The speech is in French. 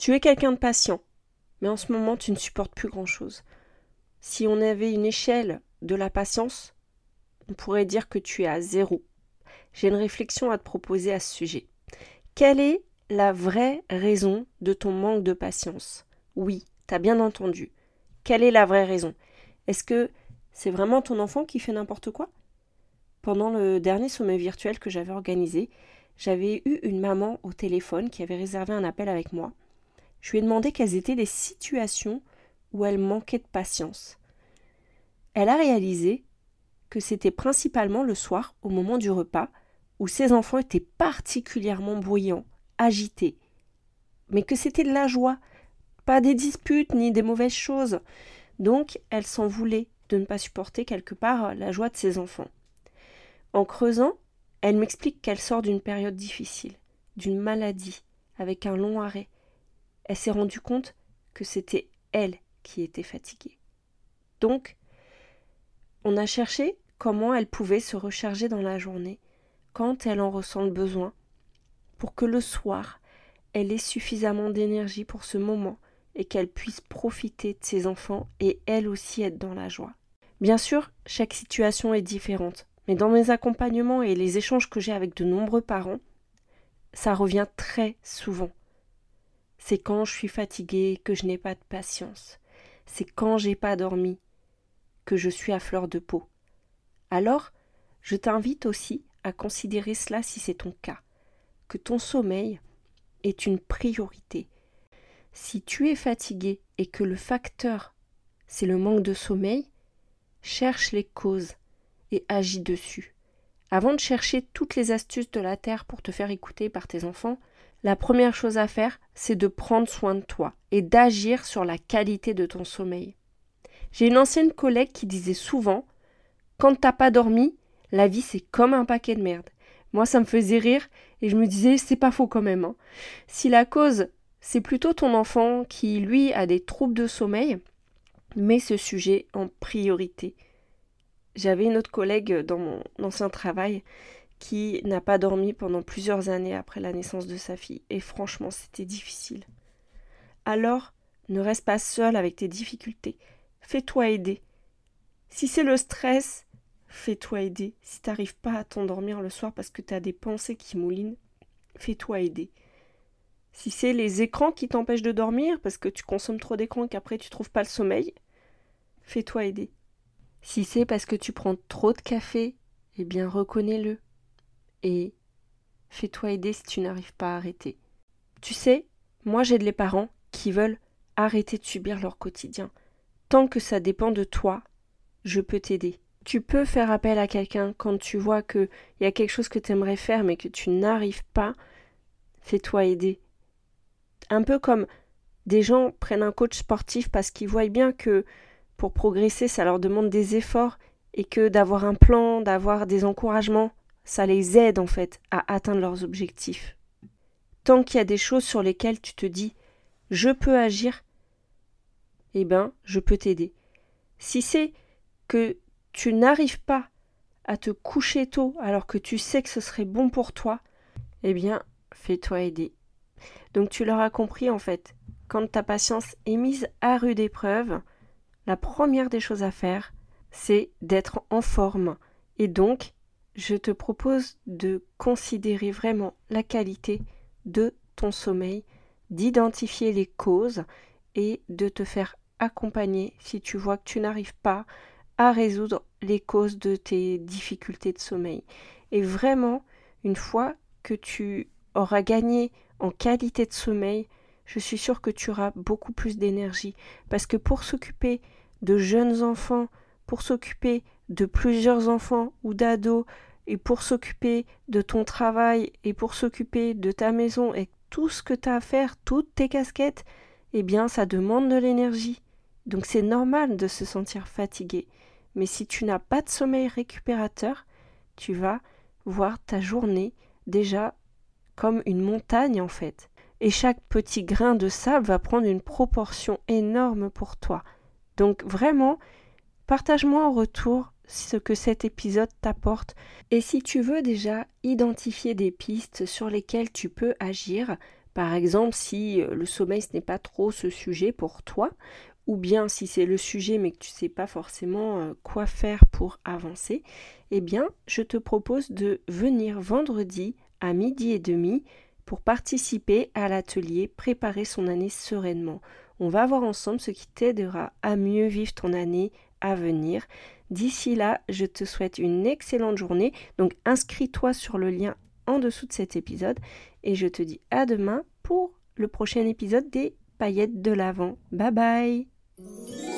tu es quelqu'un de patient, mais en ce moment tu ne supportes plus grand-chose. Si on avait une échelle de la patience, on pourrait dire que tu es à zéro. J'ai une réflexion à te proposer à ce sujet. Quelle est la vraie raison de ton manque de patience? Oui, t'as bien entendu. Quelle est la vraie raison? Est-ce que c'est vraiment ton enfant qui fait n'importe quoi? Pendant le dernier sommet virtuel que j'avais organisé, j'avais eu une maman au téléphone qui avait réservé un appel avec moi. Je lui ai demandé quelles étaient les situations où elle manquait de patience. Elle a réalisé que c'était principalement le soir, au moment du repas, où ses enfants étaient particulièrement bruyants, agités, mais que c'était de la joie, pas des disputes ni des mauvaises choses. Donc elle s'en voulait de ne pas supporter quelque part la joie de ses enfants. En creusant, elle m'explique qu'elle sort d'une période difficile, d'une maladie, avec un long arrêt. Elle s'est rendue compte que c'était elle qui était fatiguée. Donc, on a cherché comment elle pouvait se recharger dans la journée, quand elle en ressent le besoin, pour que le soir, elle ait suffisamment d'énergie pour ce moment et qu'elle puisse profiter de ses enfants et elle aussi être dans la joie. Bien sûr, chaque situation est différente. Mais dans mes accompagnements et les échanges que j'ai avec de nombreux parents, ça revient très souvent. C'est quand je suis fatiguée que je n'ai pas de patience. C'est quand j'ai pas dormi que je suis à fleur de peau. Alors, je t'invite aussi à considérer cela si c'est ton cas, que ton sommeil est une priorité. Si tu es fatigué et que le facteur c'est le manque de sommeil, cherche les causes et agis dessus. Avant de chercher toutes les astuces de la Terre pour te faire écouter par tes enfants, la première chose à faire, c'est de prendre soin de toi et d'agir sur la qualité de ton sommeil. J'ai une ancienne collègue qui disait souvent Quand t'as pas dormi, la vie c'est comme un paquet de merde. Moi ça me faisait rire et je me disais c'est pas faux quand même. Hein. Si la cause c'est plutôt ton enfant qui lui a des troubles de sommeil, mets ce sujet en priorité. J'avais une autre collègue dans mon ancien travail qui n'a pas dormi pendant plusieurs années après la naissance de sa fille, et franchement c'était difficile. Alors, ne reste pas seul avec tes difficultés, fais-toi aider. Si c'est le stress, fais-toi aider. Si t'arrives pas à t'endormir le soir parce que tu as des pensées qui moulinent, fais-toi aider. Si c'est les écrans qui t'empêchent de dormir parce que tu consommes trop d'écrans et qu'après tu trouves pas le sommeil, fais-toi aider. Si c'est parce que tu prends trop de café, eh bien reconnais-le. Et fais-toi aider si tu n'arrives pas à arrêter. Tu sais, moi j'ai des parents qui veulent arrêter de subir leur quotidien. Tant que ça dépend de toi, je peux t'aider. Tu peux faire appel à quelqu'un quand tu vois qu'il y a quelque chose que tu aimerais faire mais que tu n'arrives pas. Fais-toi aider. Un peu comme des gens prennent un coach sportif parce qu'ils voient bien que pour progresser, ça leur demande des efforts et que d'avoir un plan, d'avoir des encouragements, ça les aide en fait à atteindre leurs objectifs. Tant qu'il y a des choses sur lesquelles tu te dis je peux agir, eh ben, je peux t'aider. Si c'est que tu n'arrives pas à te coucher tôt alors que tu sais que ce serait bon pour toi, eh bien, fais-toi aider. Donc tu l'auras compris en fait, quand ta patience est mise à rude épreuve, la première des choses à faire, c'est d'être en forme. Et donc, je te propose de considérer vraiment la qualité de ton sommeil, d'identifier les causes et de te faire accompagner si tu vois que tu n'arrives pas à résoudre les causes de tes difficultés de sommeil. Et vraiment, une fois que tu auras gagné en qualité de sommeil, je suis sûre que tu auras beaucoup plus d'énergie. Parce que pour s'occuper de jeunes enfants, pour s'occuper de plusieurs enfants ou d'ados, et pour s'occuper de ton travail, et pour s'occuper de ta maison et tout ce que tu as à faire, toutes tes casquettes, eh bien ça demande de l'énergie. Donc c'est normal de se sentir fatigué. Mais si tu n'as pas de sommeil récupérateur, tu vas voir ta journée déjà comme une montagne en fait. Et chaque petit grain de sable va prendre une proportion énorme pour toi. Donc vraiment, partage-moi en retour ce que cet épisode t'apporte. Et si tu veux déjà identifier des pistes sur lesquelles tu peux agir, par exemple si euh, le sommeil ce n'est pas trop ce sujet pour toi, ou bien si c'est le sujet mais que tu ne sais pas forcément euh, quoi faire pour avancer, eh bien je te propose de venir vendredi à midi et demi pour participer à l'atelier Préparer son année sereinement. On va voir ensemble ce qui t'aidera à mieux vivre ton année venir. D'ici là, je te souhaite une excellente journée. Donc inscris-toi sur le lien en dessous de cet épisode et je te dis à demain pour le prochain épisode des paillettes de l'avant. Bye bye